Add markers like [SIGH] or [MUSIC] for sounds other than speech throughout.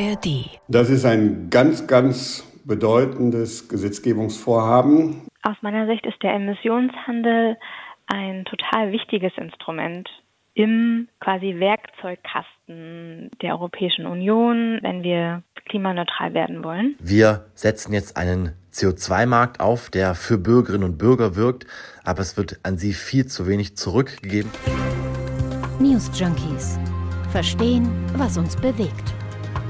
ARD. Das ist ein ganz, ganz bedeutendes Gesetzgebungsvorhaben. Aus meiner Sicht ist der Emissionshandel ein total wichtiges Instrument im quasi Werkzeugkasten der Europäischen Union, wenn wir klimaneutral werden wollen. Wir setzen jetzt einen CO2-Markt auf, der für Bürgerinnen und Bürger wirkt, aber es wird an sie viel zu wenig zurückgegeben. News Junkies. Verstehen, was uns bewegt.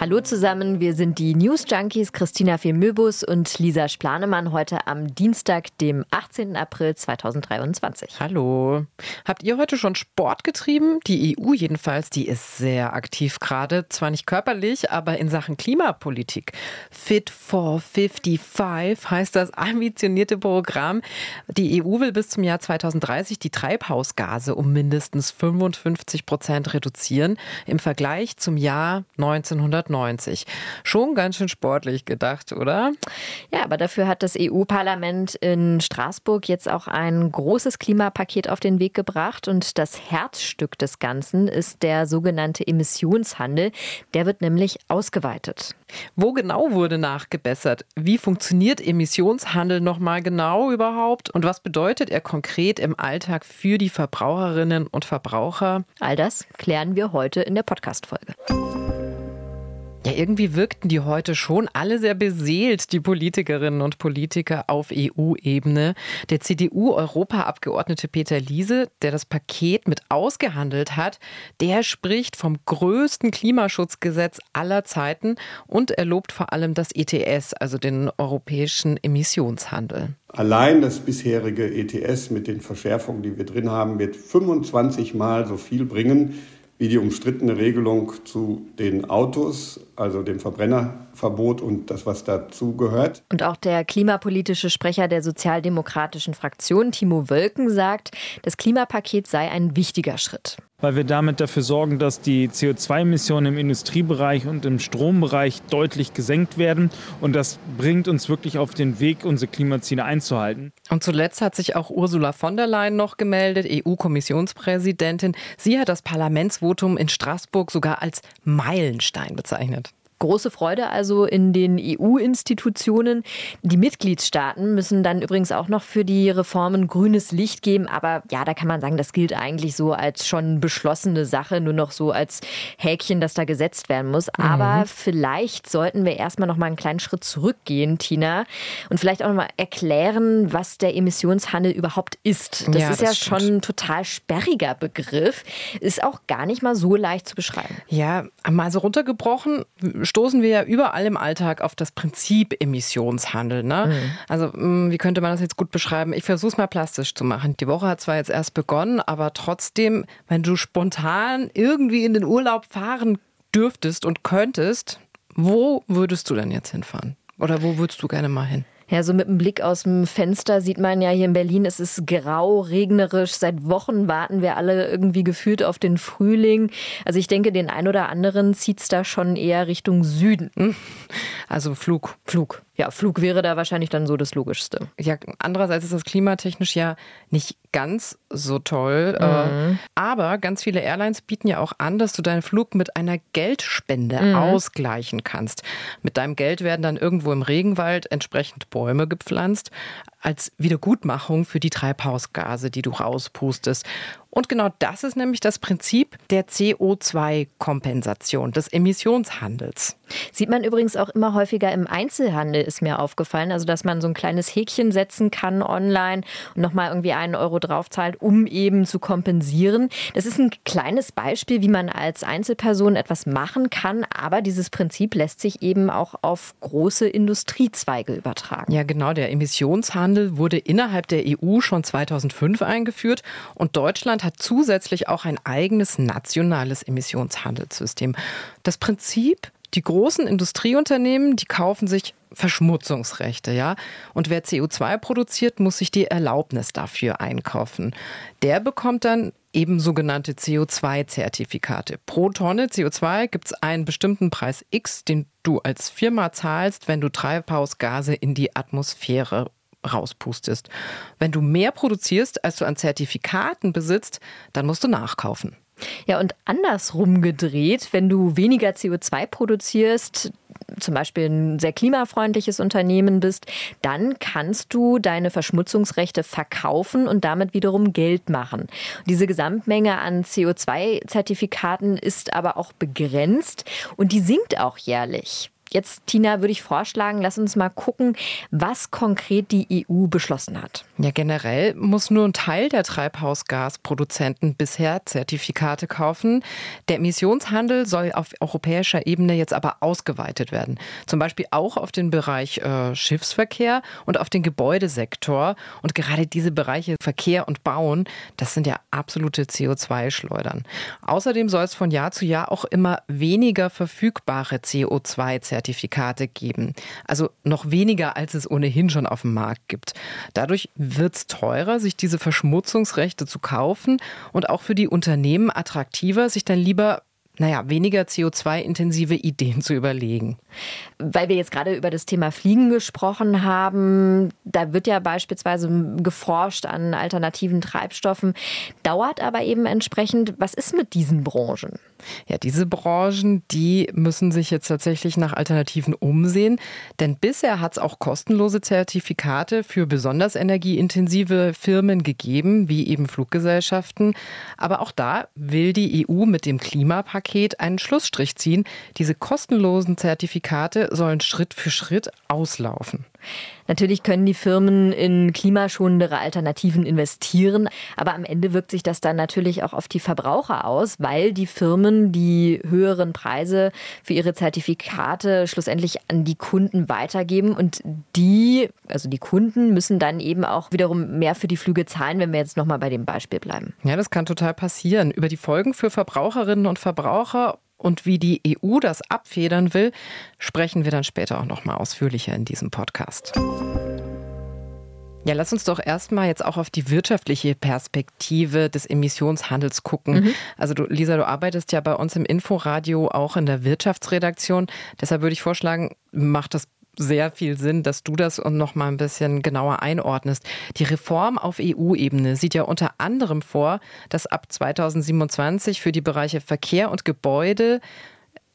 Hallo zusammen, wir sind die News Junkies Christina Femöbus und Lisa Splanemann heute am Dienstag, dem 18. April 2023. Hallo. Habt ihr heute schon Sport getrieben? Die EU jedenfalls, die ist sehr aktiv gerade, zwar nicht körperlich, aber in Sachen Klimapolitik. Fit for 55 heißt das ambitionierte Programm. Die EU will bis zum Jahr 2030 die Treibhausgase um mindestens 55 Prozent reduzieren im Vergleich zum Jahr 1990. 90. Schon ganz schön sportlich gedacht, oder? Ja, aber dafür hat das EU-Parlament in Straßburg jetzt auch ein großes Klimapaket auf den Weg gebracht. Und das Herzstück des Ganzen ist der sogenannte Emissionshandel. Der wird nämlich ausgeweitet. Wo genau wurde nachgebessert? Wie funktioniert Emissionshandel nochmal genau überhaupt? Und was bedeutet er konkret im Alltag für die Verbraucherinnen und Verbraucher? All das klären wir heute in der Podcast-Folge. Ja, irgendwie wirkten die heute schon alle sehr beseelt, die Politikerinnen und Politiker auf EU-Ebene. Der CDU-Europaabgeordnete Peter Liese, der das Paket mit ausgehandelt hat, der spricht vom größten Klimaschutzgesetz aller Zeiten und er lobt vor allem das ETS, also den europäischen Emissionshandel. Allein das bisherige ETS mit den Verschärfungen, die wir drin haben, wird 25 Mal so viel bringen wie die umstrittene Regelung zu den Autos, also dem Verbrennerverbot und das, was dazu gehört. Und auch der klimapolitische Sprecher der sozialdemokratischen Fraktion, Timo Wölken, sagt, das Klimapaket sei ein wichtiger Schritt weil wir damit dafür sorgen, dass die CO2-Emissionen im Industriebereich und im Strombereich deutlich gesenkt werden. Und das bringt uns wirklich auf den Weg, unsere Klimaziele einzuhalten. Und zuletzt hat sich auch Ursula von der Leyen noch gemeldet, EU-Kommissionspräsidentin. Sie hat das Parlamentsvotum in Straßburg sogar als Meilenstein bezeichnet. Große Freude also in den EU-Institutionen. Die Mitgliedstaaten müssen dann übrigens auch noch für die Reformen grünes Licht geben. Aber ja, da kann man sagen, das gilt eigentlich so als schon beschlossene Sache, nur noch so als Häkchen, das da gesetzt werden muss. Mhm. Aber vielleicht sollten wir erstmal noch mal einen kleinen Schritt zurückgehen, Tina, und vielleicht auch noch mal erklären, was der Emissionshandel überhaupt ist. Das ja, ist das ja stimmt. schon ein total sperriger Begriff. Ist auch gar nicht mal so leicht zu beschreiben. Ja, mal so runtergebrochen stoßen wir ja überall im Alltag auf das Prinzip Emissionshandel. Ne? Mhm. Also, mm, wie könnte man das jetzt gut beschreiben? Ich versuche es mal plastisch zu machen. Die Woche hat zwar jetzt erst begonnen, aber trotzdem, wenn du spontan irgendwie in den Urlaub fahren dürftest und könntest, wo würdest du denn jetzt hinfahren? Oder wo würdest du gerne mal hin? Ja, so mit dem Blick aus dem Fenster sieht man ja hier in Berlin, es ist grau, regnerisch. Seit Wochen warten wir alle irgendwie gefühlt auf den Frühling. Also ich denke, den ein oder anderen zieht es da schon eher Richtung Süden. Hm. Also Flug. Flug. Ja, Flug wäre da wahrscheinlich dann so das Logischste. Ja, andererseits ist das klimatechnisch ja nicht ganz so toll. Äh, mhm. Aber ganz viele Airlines bieten ja auch an, dass du deinen Flug mit einer Geldspende mhm. ausgleichen kannst. Mit deinem Geld werden dann irgendwo im Regenwald entsprechend Bäume gepflanzt als Wiedergutmachung für die Treibhausgase, die du rauspustest. Und genau das ist nämlich das Prinzip der CO2-Kompensation, des Emissionshandels. Sieht man übrigens auch immer häufiger im Einzelhandel, ist mir aufgefallen. Also, dass man so ein kleines Häkchen setzen kann online und nochmal irgendwie einen Euro draufzahlt, um eben zu kompensieren. Das ist ein kleines Beispiel, wie man als Einzelperson etwas machen kann. Aber dieses Prinzip lässt sich eben auch auf große Industriezweige übertragen. Ja, genau. Der Emissionshandel wurde innerhalb der EU schon 2005 eingeführt und Deutschland Deutschland hat zusätzlich auch ein eigenes nationales Emissionshandelssystem. Das Prinzip, die großen Industrieunternehmen, die kaufen sich Verschmutzungsrechte, ja. Und wer CO2 produziert, muss sich die Erlaubnis dafür einkaufen. Der bekommt dann eben sogenannte CO2-Zertifikate. Pro Tonne CO2 gibt es einen bestimmten Preis X, den du als Firma zahlst, wenn du Treibhausgase in die Atmosphäre rauspustest. Wenn du mehr produzierst, als du an Zertifikaten besitzt, dann musst du nachkaufen. Ja, und andersrum gedreht, wenn du weniger CO2 produzierst, zum Beispiel ein sehr klimafreundliches Unternehmen bist, dann kannst du deine Verschmutzungsrechte verkaufen und damit wiederum Geld machen. Diese Gesamtmenge an CO2-Zertifikaten ist aber auch begrenzt und die sinkt auch jährlich. Jetzt, Tina, würde ich vorschlagen, lass uns mal gucken, was konkret die EU beschlossen hat. Ja, generell muss nur ein Teil der Treibhausgasproduzenten bisher Zertifikate kaufen. Der Emissionshandel soll auf europäischer Ebene jetzt aber ausgeweitet werden. Zum Beispiel auch auf den Bereich äh, Schiffsverkehr und auf den Gebäudesektor. Und gerade diese Bereiche Verkehr und Bauen, das sind ja absolute CO2-Schleudern. Außerdem soll es von Jahr zu Jahr auch immer weniger verfügbare CO2-Zertifikate Zertifikate geben. Also noch weniger, als es ohnehin schon auf dem Markt gibt. Dadurch wird es teurer, sich diese Verschmutzungsrechte zu kaufen und auch für die Unternehmen attraktiver, sich dann lieber naja, weniger CO2-intensive Ideen zu überlegen. Weil wir jetzt gerade über das Thema Fliegen gesprochen haben, da wird ja beispielsweise geforscht an alternativen Treibstoffen, dauert aber eben entsprechend. Was ist mit diesen Branchen? Ja, diese Branchen, die müssen sich jetzt tatsächlich nach Alternativen umsehen, denn bisher hat es auch kostenlose Zertifikate für besonders energieintensive Firmen gegeben, wie eben Fluggesellschaften. Aber auch da will die EU mit dem Klimapaket einen Schlussstrich ziehen. Diese kostenlosen Zertifikate sollen Schritt für Schritt auslaufen. Natürlich können die Firmen in klimaschonendere Alternativen investieren, aber am Ende wirkt sich das dann natürlich auch auf die Verbraucher aus, weil die Firmen die höheren Preise für ihre Zertifikate schlussendlich an die Kunden weitergeben und die, also die Kunden müssen dann eben auch wiederum mehr für die Flüge zahlen, wenn wir jetzt nochmal bei dem Beispiel bleiben. Ja, das kann total passieren. Über die Folgen für Verbraucherinnen und Verbraucher und wie die EU das abfedern will, sprechen wir dann später auch noch mal ausführlicher in diesem Podcast. Ja, lass uns doch erstmal jetzt auch auf die wirtschaftliche Perspektive des Emissionshandels gucken. Mhm. Also du, Lisa, du arbeitest ja bei uns im Inforadio auch in der Wirtschaftsredaktion. Deshalb würde ich vorschlagen, mach das sehr viel Sinn, dass du das noch mal ein bisschen genauer einordnest. Die Reform auf EU-Ebene sieht ja unter anderem vor, dass ab 2027 für die Bereiche Verkehr und Gebäude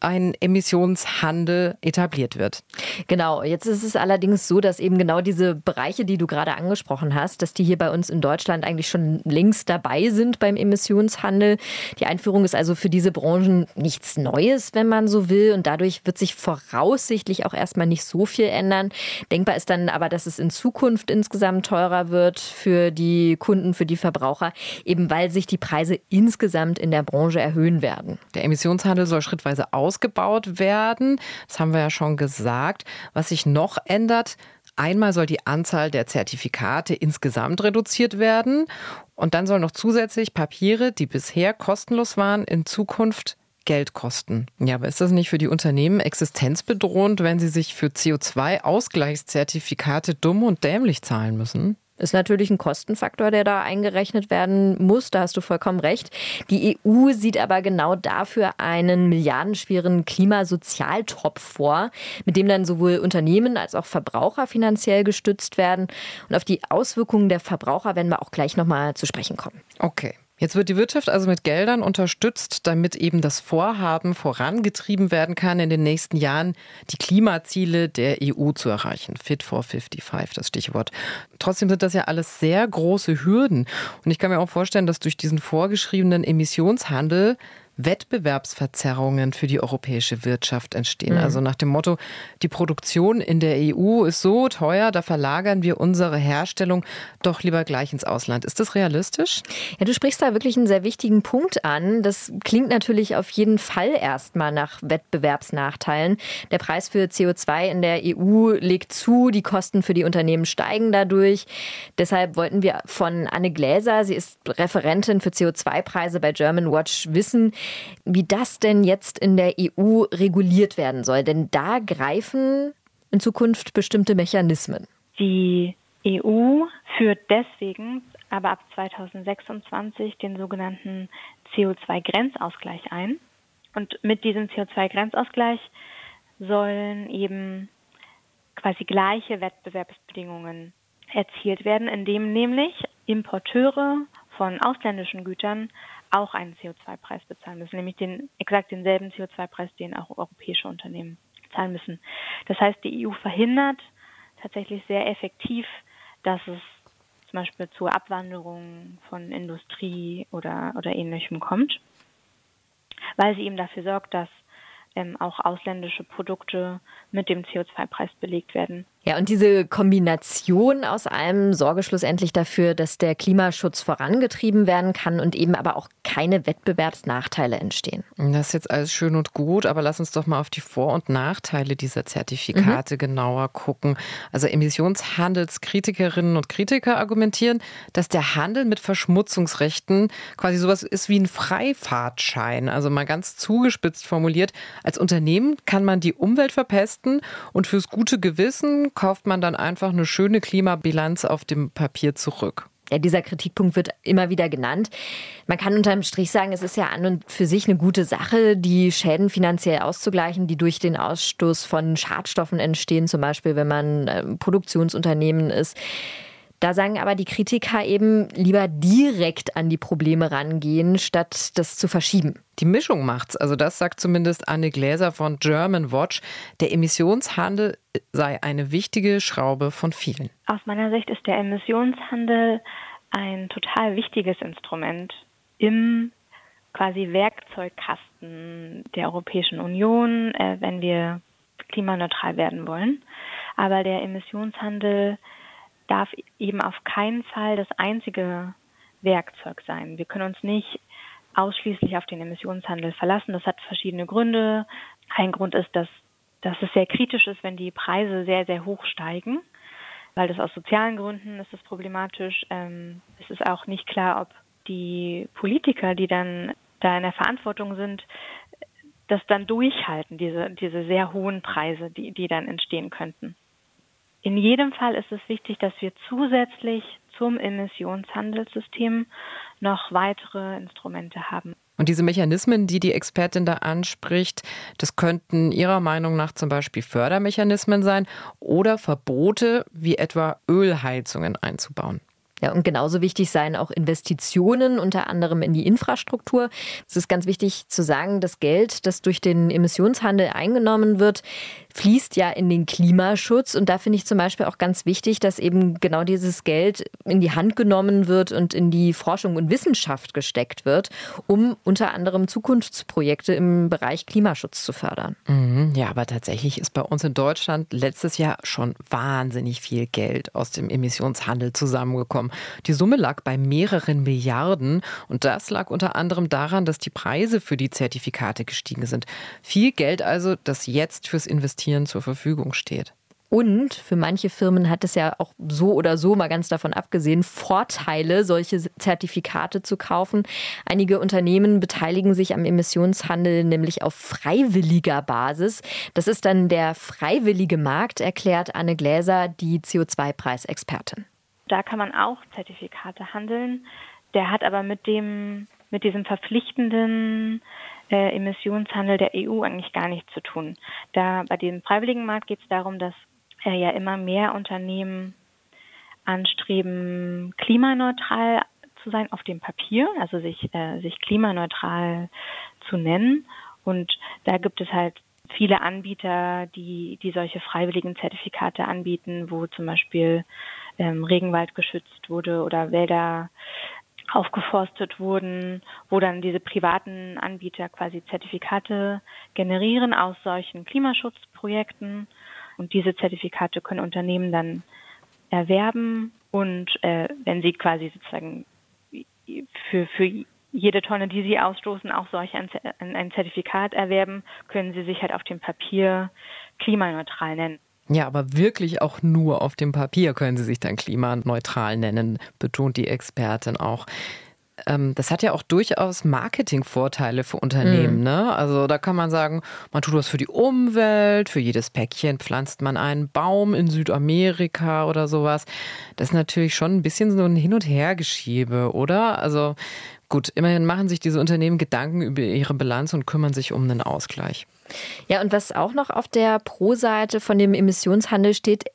ein Emissionshandel etabliert wird. Genau, jetzt ist es allerdings so, dass eben genau diese Bereiche, die du gerade angesprochen hast, dass die hier bei uns in Deutschland eigentlich schon längst dabei sind beim Emissionshandel. Die Einführung ist also für diese Branchen nichts Neues, wenn man so will. Und dadurch wird sich voraussichtlich auch erstmal nicht so viel ändern. Denkbar ist dann aber, dass es in Zukunft insgesamt teurer wird für die Kunden, für die Verbraucher, eben weil sich die Preise insgesamt in der Branche erhöhen werden. Der Emissionshandel soll schrittweise aus ausgebaut werden. Das haben wir ja schon gesagt. Was sich noch ändert, Einmal soll die Anzahl der Zertifikate insgesamt reduziert werden und dann sollen noch zusätzlich Papiere, die bisher kostenlos waren, in Zukunft Geld kosten. Ja, aber ist das nicht für die Unternehmen existenzbedrohend, wenn sie sich für CO2-Ausgleichszertifikate dumm und dämlich zahlen müssen? Ist natürlich ein Kostenfaktor, der da eingerechnet werden muss. Da hast du vollkommen recht. Die EU sieht aber genau dafür einen milliardenschweren Klimasozialtopf vor, mit dem dann sowohl Unternehmen als auch Verbraucher finanziell gestützt werden. Und auf die Auswirkungen der Verbraucher werden wir auch gleich nochmal zu sprechen kommen. Okay. Jetzt wird die Wirtschaft also mit Geldern unterstützt, damit eben das Vorhaben vorangetrieben werden kann, in den nächsten Jahren die Klimaziele der EU zu erreichen. Fit for 55, das Stichwort. Trotzdem sind das ja alles sehr große Hürden. Und ich kann mir auch vorstellen, dass durch diesen vorgeschriebenen Emissionshandel Wettbewerbsverzerrungen für die europäische Wirtschaft entstehen. Mhm. Also nach dem Motto, die Produktion in der EU ist so teuer, da verlagern wir unsere Herstellung doch lieber gleich ins Ausland. Ist das realistisch? Ja, du sprichst da wirklich einen sehr wichtigen Punkt an. Das klingt natürlich auf jeden Fall erstmal nach Wettbewerbsnachteilen. Der Preis für CO2 in der EU legt zu, die Kosten für die Unternehmen steigen dadurch. Deshalb wollten wir von Anne Gläser, sie ist Referentin für CO2-Preise bei German Watch, wissen, wie das denn jetzt in der EU reguliert werden soll. Denn da greifen in Zukunft bestimmte Mechanismen. Die EU führt deswegen aber ab 2026 den sogenannten CO2-Grenzausgleich ein. Und mit diesem CO2-Grenzausgleich sollen eben quasi gleiche Wettbewerbsbedingungen erzielt werden, indem nämlich Importeure von ausländischen Gütern auch einen CO2-Preis bezahlen müssen, nämlich den exakt denselben CO2-Preis, den auch europäische Unternehmen zahlen müssen. Das heißt, die EU verhindert tatsächlich sehr effektiv, dass es zum Beispiel zur Abwanderung von Industrie oder, oder ähnlichem kommt, weil sie eben dafür sorgt, dass ähm, auch ausländische Produkte mit dem CO2-Preis belegt werden. Ja, und diese Kombination aus allem sorge schlussendlich dafür, dass der Klimaschutz vorangetrieben werden kann und eben aber auch keine Wettbewerbsnachteile entstehen. Das ist jetzt alles schön und gut, aber lass uns doch mal auf die Vor- und Nachteile dieser Zertifikate mhm. genauer gucken. Also Emissionshandelskritikerinnen und Kritiker argumentieren, dass der Handel mit Verschmutzungsrechten quasi sowas ist wie ein Freifahrtschein. Also mal ganz zugespitzt formuliert, als Unternehmen kann man die Umwelt verpesten und fürs gute Gewissen kauft man dann einfach eine schöne Klimabilanz auf dem Papier zurück. Ja, dieser Kritikpunkt wird immer wieder genannt. Man kann unterm Strich sagen, es ist ja an und für sich eine gute Sache, die Schäden finanziell auszugleichen, die durch den Ausstoß von Schadstoffen entstehen, zum Beispiel wenn man ähm, Produktionsunternehmen ist. Da sagen aber die Kritiker eben lieber direkt an die Probleme rangehen, statt das zu verschieben. Die Mischung macht's. Also das sagt zumindest Anne Gläser von German Watch. Der Emissionshandel sei eine wichtige Schraube von vielen. Aus meiner Sicht ist der Emissionshandel ein total wichtiges Instrument im quasi Werkzeugkasten der Europäischen Union, äh, wenn wir klimaneutral werden wollen. Aber der Emissionshandel darf eben auf keinen Fall das einzige Werkzeug sein. Wir können uns nicht ausschließlich auf den Emissionshandel verlassen. Das hat verschiedene Gründe. Ein Grund ist, dass, dass es sehr kritisch ist, wenn die Preise sehr, sehr hoch steigen, weil das aus sozialen Gründen ist es problematisch. Ähm, es ist auch nicht klar, ob die Politiker, die dann da in der Verantwortung sind, das dann durchhalten, diese, diese sehr hohen Preise, die, die dann entstehen könnten. In jedem Fall ist es wichtig, dass wir zusätzlich zum Emissionshandelssystem noch weitere Instrumente haben. Und diese Mechanismen, die die Expertin da anspricht, das könnten Ihrer Meinung nach zum Beispiel Fördermechanismen sein oder Verbote wie etwa Ölheizungen einzubauen. Ja, und genauso wichtig seien auch Investitionen, unter anderem in die Infrastruktur. Es ist ganz wichtig zu sagen, das Geld, das durch den Emissionshandel eingenommen wird, fließt ja in den Klimaschutz. Und da finde ich zum Beispiel auch ganz wichtig, dass eben genau dieses Geld in die Hand genommen wird und in die Forschung und Wissenschaft gesteckt wird, um unter anderem Zukunftsprojekte im Bereich Klimaschutz zu fördern. Mhm, ja, aber tatsächlich ist bei uns in Deutschland letztes Jahr schon wahnsinnig viel Geld aus dem Emissionshandel zusammengekommen. Die Summe lag bei mehreren Milliarden und das lag unter anderem daran, dass die Preise für die Zertifikate gestiegen sind. Viel Geld also, das jetzt fürs Investieren Investieren zur Verfügung steht. Und für manche Firmen hat es ja auch so oder so, mal ganz davon abgesehen, Vorteile, solche Zertifikate zu kaufen. Einige Unternehmen beteiligen sich am Emissionshandel nämlich auf freiwilliger Basis. Das ist dann der freiwillige Markt, erklärt Anne Gläser, die CO2-Preisexpertin. Da kann man auch Zertifikate handeln. Der hat aber mit dem, mit diesem verpflichtenden äh, Emissionshandel der EU eigentlich gar nichts zu tun. Da bei dem freiwilligen Markt geht es darum, dass äh, ja immer mehr Unternehmen anstreben, klimaneutral zu sein auf dem Papier, also sich, äh, sich klimaneutral zu nennen. Und da gibt es halt viele Anbieter, die, die solche freiwilligen Zertifikate anbieten, wo zum Beispiel ähm, Regenwald geschützt wurde oder Wälder aufgeforstet wurden, wo dann diese privaten Anbieter quasi Zertifikate generieren aus solchen Klimaschutzprojekten. Und diese Zertifikate können Unternehmen dann erwerben und äh, wenn sie quasi sozusagen für, für jede Tonne, die sie ausstoßen, auch solch ein, ein Zertifikat erwerben, können sie sich halt auf dem Papier klimaneutral nennen. Ja, aber wirklich auch nur auf dem Papier können sie sich dann klimaneutral nennen, betont die Expertin auch. Ähm, das hat ja auch durchaus Marketingvorteile für Unternehmen. Mhm. Ne? Also da kann man sagen, man tut was für die Umwelt, für jedes Päckchen pflanzt man einen Baum in Südamerika oder sowas. Das ist natürlich schon ein bisschen so ein Hin- und Hergeschiebe, oder? Also gut, immerhin machen sich diese Unternehmen Gedanken über ihre Bilanz und kümmern sich um einen Ausgleich. Ja, und was auch noch auf der Pro-Seite von dem Emissionshandel steht,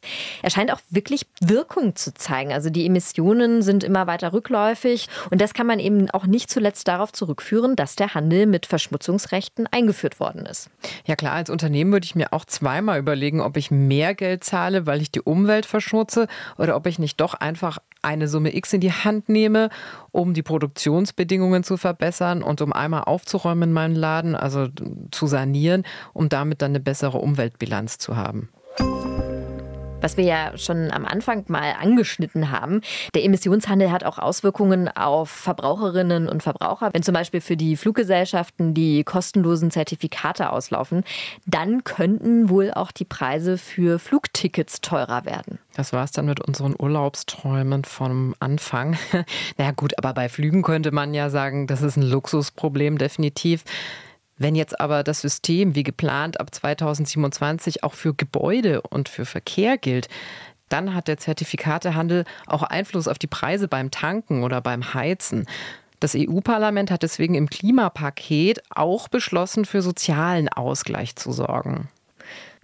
er scheint auch wirklich Wirkung zu zeigen. Also die Emissionen sind immer weiter rückläufig und das kann man eben auch nicht zuletzt darauf zurückführen, dass der Handel mit Verschmutzungsrechten eingeführt worden ist. Ja klar, als Unternehmen würde ich mir auch zweimal überlegen, ob ich mehr Geld zahle, weil ich die Umwelt verschmutze oder ob ich nicht doch einfach eine Summe X in die Hand nehme, um die Produktionsbedingungen zu verbessern und um einmal aufzuräumen in meinem Laden, also zu sanieren, um damit dann eine bessere Umweltbilanz zu haben was wir ja schon am Anfang mal angeschnitten haben. Der Emissionshandel hat auch Auswirkungen auf Verbraucherinnen und Verbraucher. Wenn zum Beispiel für die Fluggesellschaften die kostenlosen Zertifikate auslaufen, dann könnten wohl auch die Preise für Flugtickets teurer werden. Das war es dann mit unseren Urlaubsträumen vom Anfang. [LAUGHS] naja gut, aber bei Flügen könnte man ja sagen, das ist ein Luxusproblem definitiv. Wenn jetzt aber das System wie geplant ab 2027 auch für Gebäude und für Verkehr gilt, dann hat der Zertifikatehandel auch Einfluss auf die Preise beim Tanken oder beim Heizen. Das EU-Parlament hat deswegen im Klimapaket auch beschlossen, für sozialen Ausgleich zu sorgen.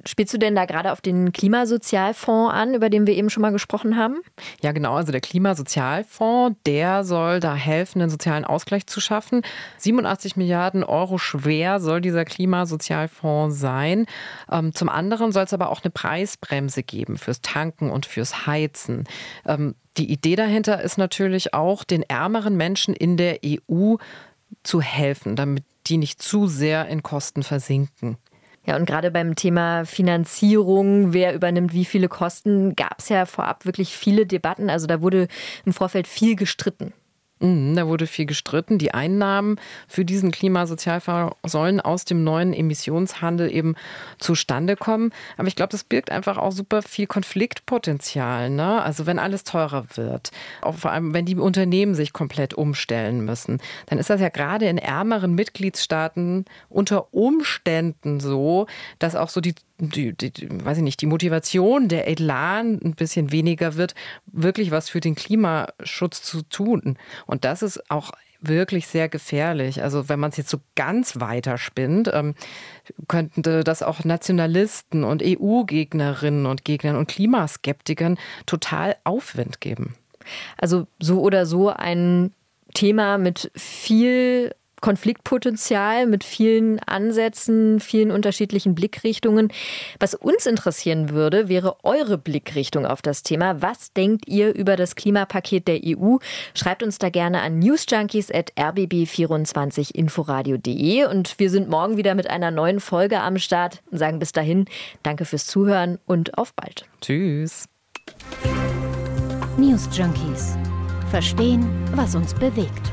Spielst du denn da gerade auf den Klimasozialfonds an, über den wir eben schon mal gesprochen haben? Ja, genau. Also der Klimasozialfonds, der soll da helfen, einen sozialen Ausgleich zu schaffen. 87 Milliarden Euro schwer soll dieser Klimasozialfonds sein. Ähm, zum anderen soll es aber auch eine Preisbremse geben fürs Tanken und fürs Heizen. Ähm, die Idee dahinter ist natürlich auch, den ärmeren Menschen in der EU zu helfen, damit die nicht zu sehr in Kosten versinken. Ja, und gerade beim Thema Finanzierung, wer übernimmt wie viele Kosten, gab es ja vorab wirklich viele Debatten. Also da wurde im Vorfeld viel gestritten. Mhm, da wurde viel gestritten. Die Einnahmen für diesen Klimasozialfonds sollen aus dem neuen Emissionshandel eben zustande kommen. Aber ich glaube, das birgt einfach auch super viel Konfliktpotenzial. Ne? Also wenn alles teurer wird, auch vor allem wenn die Unternehmen sich komplett umstellen müssen, dann ist das ja gerade in ärmeren Mitgliedstaaten unter Umständen so, dass auch so die die, die, weiß ich nicht, die Motivation, der Elan ein bisschen weniger wird, wirklich was für den Klimaschutz zu tun. Und das ist auch wirklich sehr gefährlich. Also wenn man es jetzt so ganz weiter spinnt, ähm, könnte das auch Nationalisten und EU-Gegnerinnen und Gegnern und Klimaskeptikern total Aufwind geben. Also so oder so ein Thema mit viel Konfliktpotenzial mit vielen Ansätzen, vielen unterschiedlichen Blickrichtungen. Was uns interessieren würde, wäre eure Blickrichtung auf das Thema. Was denkt ihr über das Klimapaket der EU? Schreibt uns da gerne an newsjunkies.rbb24inforadio.de und wir sind morgen wieder mit einer neuen Folge am Start und sagen bis dahin Danke fürs Zuhören und auf bald. Tschüss. News Junkies. Verstehen, was uns bewegt.